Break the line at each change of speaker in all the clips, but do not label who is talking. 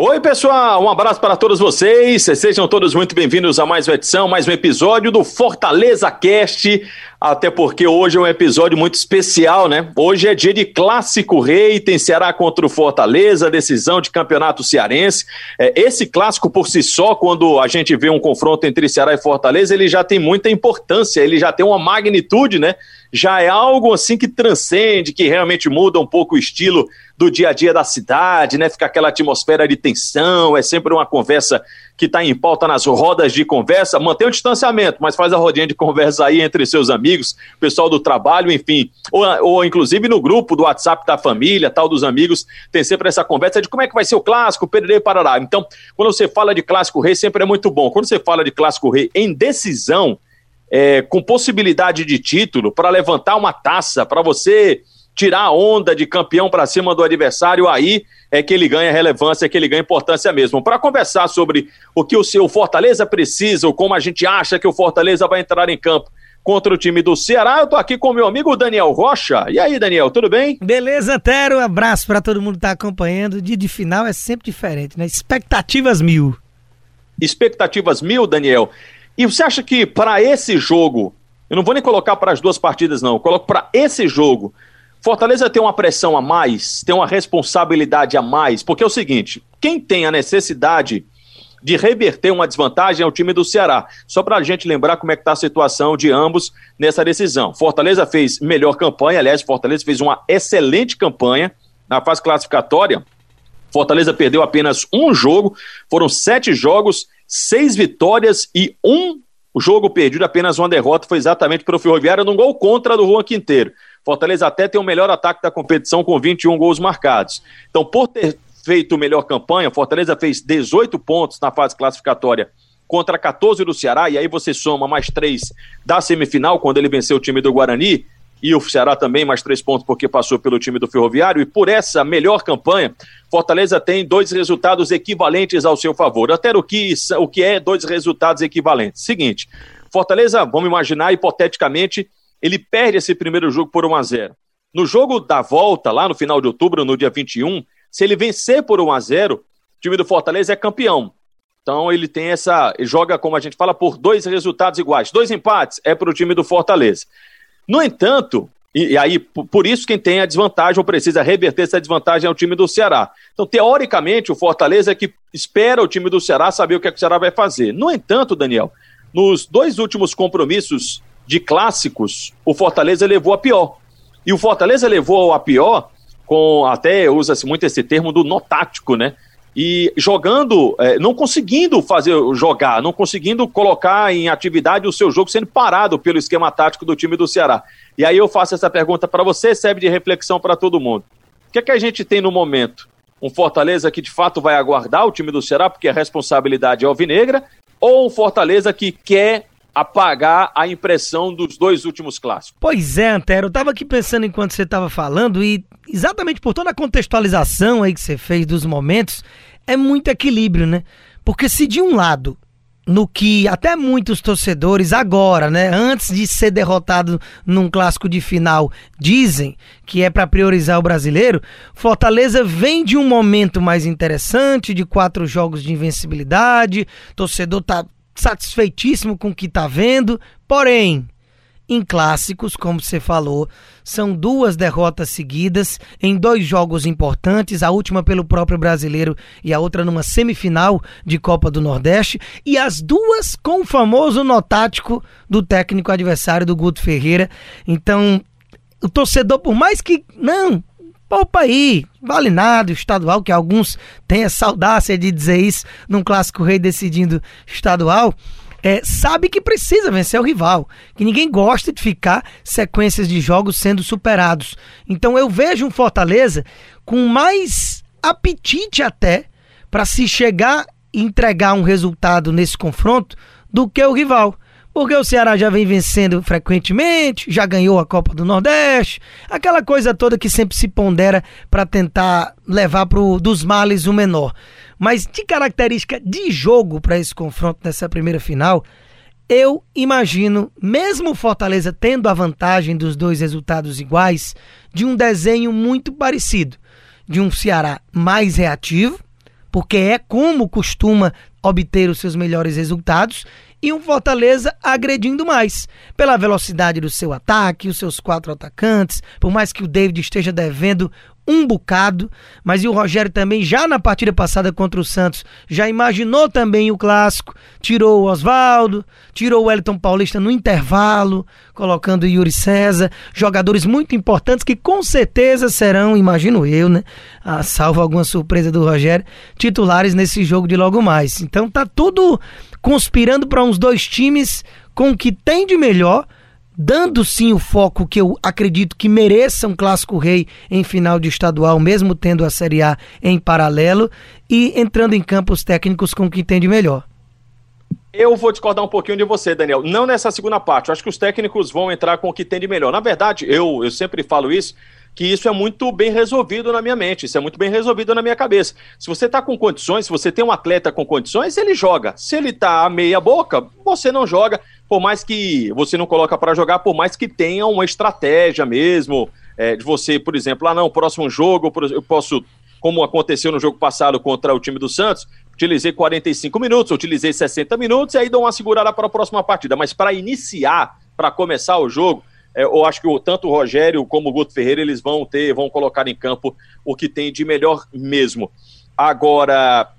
Oi, pessoal, um abraço para todos vocês. Sejam todos muito bem-vindos a mais uma edição, mais um episódio do Fortaleza Cast. Até porque hoje é um episódio muito especial, né? Hoje é dia de Clássico Rei, tem Ceará contra o Fortaleza, decisão de campeonato cearense. É, esse clássico por si só, quando a gente vê um confronto entre Ceará e Fortaleza, ele já tem muita importância, ele já tem uma magnitude, né? Já é algo assim que transcende, que realmente muda um pouco o estilo do dia a dia da cidade, né? Fica aquela atmosfera de tensão, é sempre uma conversa que está em pauta nas rodas de conversa. Mantém o distanciamento, mas faz a rodinha de conversa aí entre seus amigos, pessoal do trabalho, enfim. Ou, ou inclusive no grupo do WhatsApp da família, tal, dos amigos, tem sempre essa conversa de como é que vai ser o clássico, Pererê Parará. Então, quando você fala de clássico rei, sempre é muito bom. Quando você fala de clássico rei em decisão, é, com possibilidade de título, para levantar uma taça, para você tirar a onda de campeão para cima do adversário, aí é que ele ganha relevância, é que ele ganha importância mesmo. Para conversar sobre o que o seu Fortaleza precisa, ou como a gente acha que o Fortaleza vai entrar em campo contra o time do Ceará, eu tô aqui com meu amigo Daniel Rocha. E aí, Daniel, tudo bem?
Beleza, Tero. Um abraço para todo mundo que tá acompanhando. O dia de final é sempre diferente, né? Expectativas mil.
Expectativas mil, Daniel. E você acha que para esse jogo, eu não vou nem colocar para as duas partidas, não, eu coloco para esse jogo, Fortaleza tem uma pressão a mais, tem uma responsabilidade a mais, porque é o seguinte: quem tem a necessidade de reverter uma desvantagem é o time do Ceará. Só para a gente lembrar como é que está a situação de ambos nessa decisão. Fortaleza fez melhor campanha, aliás, Fortaleza fez uma excelente campanha na fase classificatória. Fortaleza perdeu apenas um jogo, foram sete jogos, seis vitórias e um jogo perdido, apenas uma derrota, foi exatamente para o Ferroviário, num gol contra do Juan Quinteiro. Fortaleza até tem o melhor ataque da competição com 21 gols marcados. Então, por ter feito melhor campanha, Fortaleza fez 18 pontos na fase classificatória contra 14 do Ceará, e aí você soma mais três da semifinal, quando ele venceu o time do Guarani, e o Ceará também mais três pontos porque passou pelo time do Ferroviário, e por essa melhor campanha, Fortaleza tem dois resultados equivalentes ao seu favor. Até o que, o que é dois resultados equivalentes? Seguinte, Fortaleza, vamos imaginar hipoteticamente, ele perde esse primeiro jogo por 1 a 0 No jogo da volta, lá no final de outubro, no dia 21, se ele vencer por 1 a 0 o time do Fortaleza é campeão. Então ele tem essa. joga, como a gente fala, por dois resultados iguais. Dois empates é para o time do Fortaleza. No entanto, e, e, aí, por isso, quem tem a desvantagem ou precisa reverter essa desvantagem é o time do Ceará. Então, teoricamente, o Fortaleza é que espera o time do Ceará saber o que, é que o Ceará vai fazer. No entanto, Daniel, nos dois últimos compromissos de clássicos, o Fortaleza levou a pior. E o Fortaleza levou a pior com, até usa-se muito esse termo do nó tático, né? E jogando, é, não conseguindo fazer jogar, não conseguindo colocar em atividade o seu jogo, sendo parado pelo esquema tático do time do Ceará. E aí eu faço essa pergunta para você, serve de reflexão para todo mundo. O que é que a gente tem no momento? Um Fortaleza que de fato vai aguardar o time do Ceará, porque a responsabilidade é alvinegra, ou um Fortaleza que quer apagar a impressão dos dois últimos clássicos.
Pois é, Antero, eu tava aqui pensando enquanto você estava falando e exatamente por toda a contextualização aí que você fez dos momentos, é muito equilíbrio, né? Porque se de um lado no que até muitos torcedores agora, né, antes de ser derrotado num clássico de final, dizem que é para priorizar o brasileiro, Fortaleza vem de um momento mais interessante, de quatro jogos de invencibilidade, torcedor tá satisfeitíssimo com o que está vendo, porém, em clássicos, como você falou, são duas derrotas seguidas em dois jogos importantes, a última pelo próprio brasileiro e a outra numa semifinal de Copa do Nordeste, e as duas com o famoso notático do técnico adversário do Guto Ferreira. Então, o torcedor, por mais que não, poupa aí, vale nada, o estadual, que alguns têm essa audácia de dizer isso num clássico rei decidindo estadual, é, sabe que precisa vencer o rival, que ninguém gosta de ficar sequências de jogos sendo superados. Então eu vejo um Fortaleza com mais apetite até para se chegar e entregar um resultado nesse confronto do que o rival porque o Ceará já vem vencendo frequentemente, já ganhou a Copa do Nordeste, aquela coisa toda que sempre se pondera para tentar levar pro dos males o menor. Mas de característica de jogo para esse confronto nessa primeira final, eu imagino, mesmo Fortaleza tendo a vantagem dos dois resultados iguais, de um desenho muito parecido. De um Ceará mais reativo, porque é como costuma obter os seus melhores resultados, e um Fortaleza agredindo mais, pela velocidade do seu ataque, os seus quatro atacantes, por mais que o David esteja devendo um bocado, mas e o Rogério também, já na partida passada contra o Santos, já imaginou também o clássico, tirou o Oswaldo, tirou o Wellington Paulista no intervalo, colocando o Yuri César, jogadores muito importantes que com certeza serão, imagino eu, né, a, salvo alguma surpresa do Rogério, titulares nesse jogo de logo mais. Então tá tudo conspirando para uns dois times com o que tem de melhor, dando sim o foco que eu acredito que mereça um clássico rei em final de estadual, mesmo tendo a Série A em paralelo, e entrando em campos técnicos com o que tem de melhor.
Eu vou discordar um pouquinho de você, Daniel. Não nessa segunda parte. Eu acho que os técnicos vão entrar com o que tem de melhor. Na verdade, eu, eu sempre falo isso que isso é muito bem resolvido na minha mente, isso é muito bem resolvido na minha cabeça. Se você está com condições, se você tem um atleta com condições, ele joga. Se ele está meia boca, você não joga, por mais que você não coloca para jogar, por mais que tenha uma estratégia mesmo, é, de você, por exemplo, ah não, próximo jogo eu posso, como aconteceu no jogo passado contra o time do Santos, utilizei 45 minutos, utilizei 60 minutos e aí dou uma segurada para a próxima partida. Mas para iniciar, para começar o jogo, é, eu acho que o, tanto o Rogério como o Guto Ferreira eles vão ter, vão colocar em campo o que tem de melhor mesmo. Agora,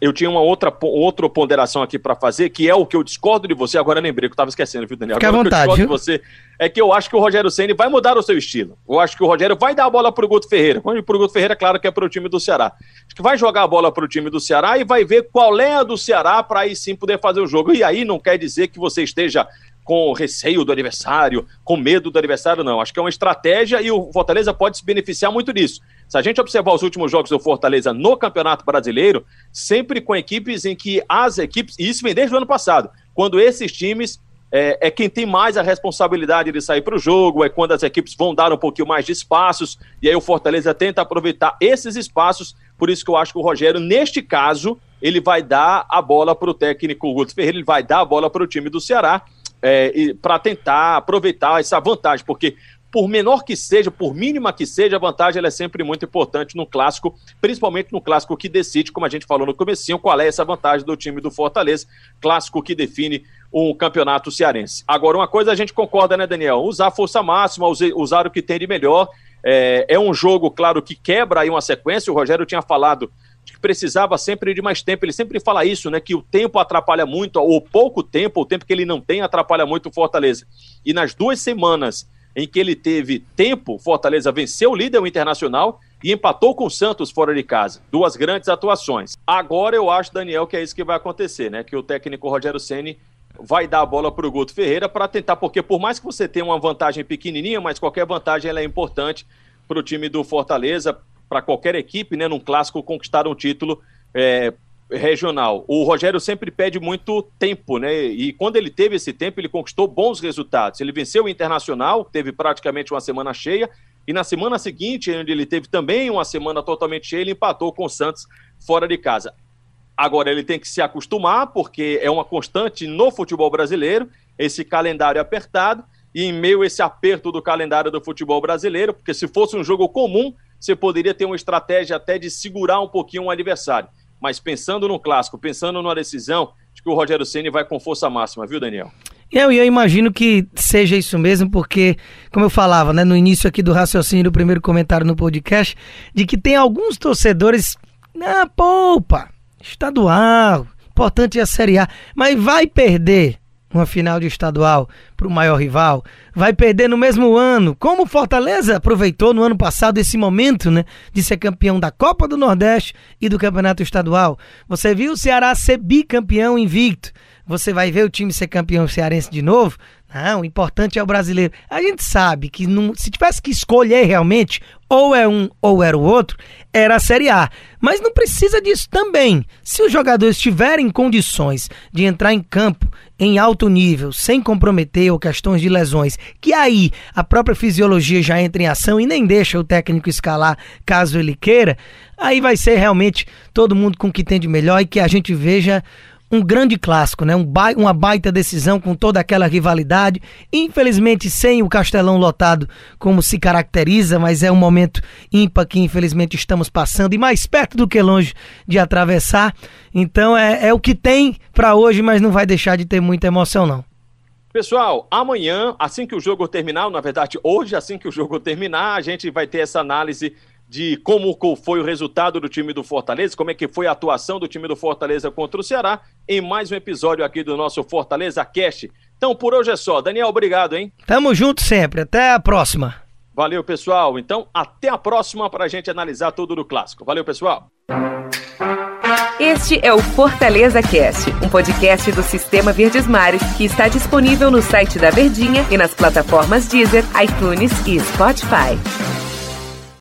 eu tinha uma outra, outra ponderação aqui para fazer, que é o que eu discordo de você, agora lembrei que eu estava esquecendo, viu, Daniel?
Fique
agora,
à vontade,
eu discordo de você é que eu acho que o Rogério Ceni vai mudar o seu estilo. Eu acho que o Rogério vai dar a bola para o Guto Ferreira. Quando para o Guto Ferreira, claro que é para o time do Ceará. Acho que vai jogar a bola para o time do Ceará e vai ver qual é a do Ceará para aí sim poder fazer o jogo. E aí não quer dizer que você esteja com receio do adversário, com medo do adversário, não. Acho que é uma estratégia e o Fortaleza pode se beneficiar muito disso. Se a gente observar os últimos jogos do Fortaleza no Campeonato Brasileiro, sempre com equipes em que as equipes, e isso vem desde o ano passado, quando esses times é, é quem tem mais a responsabilidade de sair para o jogo, é quando as equipes vão dar um pouquinho mais de espaços, e aí o Fortaleza tenta aproveitar esses espaços, por isso que eu acho que o Rogério, neste caso, ele vai dar a bola para o técnico Guto Ferreira, ele vai dar a bola para o time do Ceará, é, para tentar aproveitar essa vantagem, porque por menor que seja, por mínima que seja, a vantagem é sempre muito importante no clássico, principalmente no clássico que decide, como a gente falou no comecinho, qual é essa vantagem do time do Fortaleza, clássico que define um campeonato cearense. Agora, uma coisa a gente concorda, né, Daniel? Usar força máxima, usar o que tem de melhor. É, é um jogo, claro, que quebra aí uma sequência. O Rogério tinha falado que precisava sempre de mais tempo. Ele sempre fala isso, né? Que o tempo atrapalha muito, ou pouco tempo, o tempo que ele não tem atrapalha muito o Fortaleza. E nas duas semanas em que ele teve tempo, Fortaleza venceu o líder o Internacional e empatou com o Santos fora de casa. Duas grandes atuações. Agora eu acho, Daniel, que é isso que vai acontecer, né? Que o técnico Rogério Ceni vai dar a bola para o Guto Ferreira para tentar, porque por mais que você tenha uma vantagem pequenininha, mas qualquer vantagem ela é importante para o time do Fortaleza, para qualquer equipe, né, num clássico, conquistar um título é, regional. O Rogério sempre pede muito tempo, né? E quando ele teve esse tempo, ele conquistou bons resultados. Ele venceu o Internacional, teve praticamente uma semana cheia, e na semana seguinte, onde ele teve também uma semana totalmente cheia, ele empatou com o Santos fora de casa. Agora ele tem que se acostumar, porque é uma constante no futebol brasileiro, esse calendário apertado, e em meio a esse aperto do calendário do futebol brasileiro, porque se fosse um jogo comum, você poderia ter uma estratégia até de segurar um pouquinho o adversário. Mas pensando no clássico, pensando numa decisão, acho que o Rogério Ceni vai com força máxima, viu, Daniel?
Eu, eu imagino que seja isso mesmo, porque, como eu falava, né, no início aqui do raciocínio do primeiro comentário no podcast, de que tem alguns torcedores na poupa, estadual, importante é a Série A, mas vai perder uma final de estadual para o maior rival, vai perder no mesmo ano, como o Fortaleza aproveitou no ano passado esse momento, né, de ser campeão da Copa do Nordeste e do Campeonato Estadual. Você viu o Ceará ser bicampeão invicto. Você vai ver o time ser campeão cearense de novo? Não, o importante é o brasileiro. A gente sabe que não, se tivesse que escolher realmente, ou é um ou era o outro, era a Série A. Mas não precisa disso também. Se os jogadores tiverem condições de entrar em campo em alto nível, sem comprometer ou questões de lesões, que aí a própria fisiologia já entra em ação e nem deixa o técnico escalar caso ele queira, aí vai ser realmente todo mundo com o que tem de melhor e que a gente veja um grande clássico, né? Um ba uma baita decisão com toda aquela rivalidade. Infelizmente, sem o Castelão lotado como se caracteriza, mas é um momento ímpar que infelizmente estamos passando e mais perto do que longe de atravessar. Então é, é o que tem para hoje, mas não vai deixar de ter muita emoção, não.
Pessoal, amanhã, assim que o jogo terminar, na verdade, hoje, assim que o jogo terminar, a gente vai ter essa análise de como foi o resultado do time do Fortaleza, como é que foi a atuação do time do Fortaleza contra o Ceará, em mais um episódio aqui do nosso Fortaleza Cast. Então, por hoje é só. Daniel, obrigado, hein?
Tamo junto sempre. Até a próxima.
Valeu, pessoal. Então, até a próxima para a gente analisar tudo do clássico. Valeu, pessoal.
Este é o Fortaleza Cast, um podcast do Sistema Verdes Mares que está disponível no site da Verdinha e nas plataformas Deezer, iTunes e Spotify.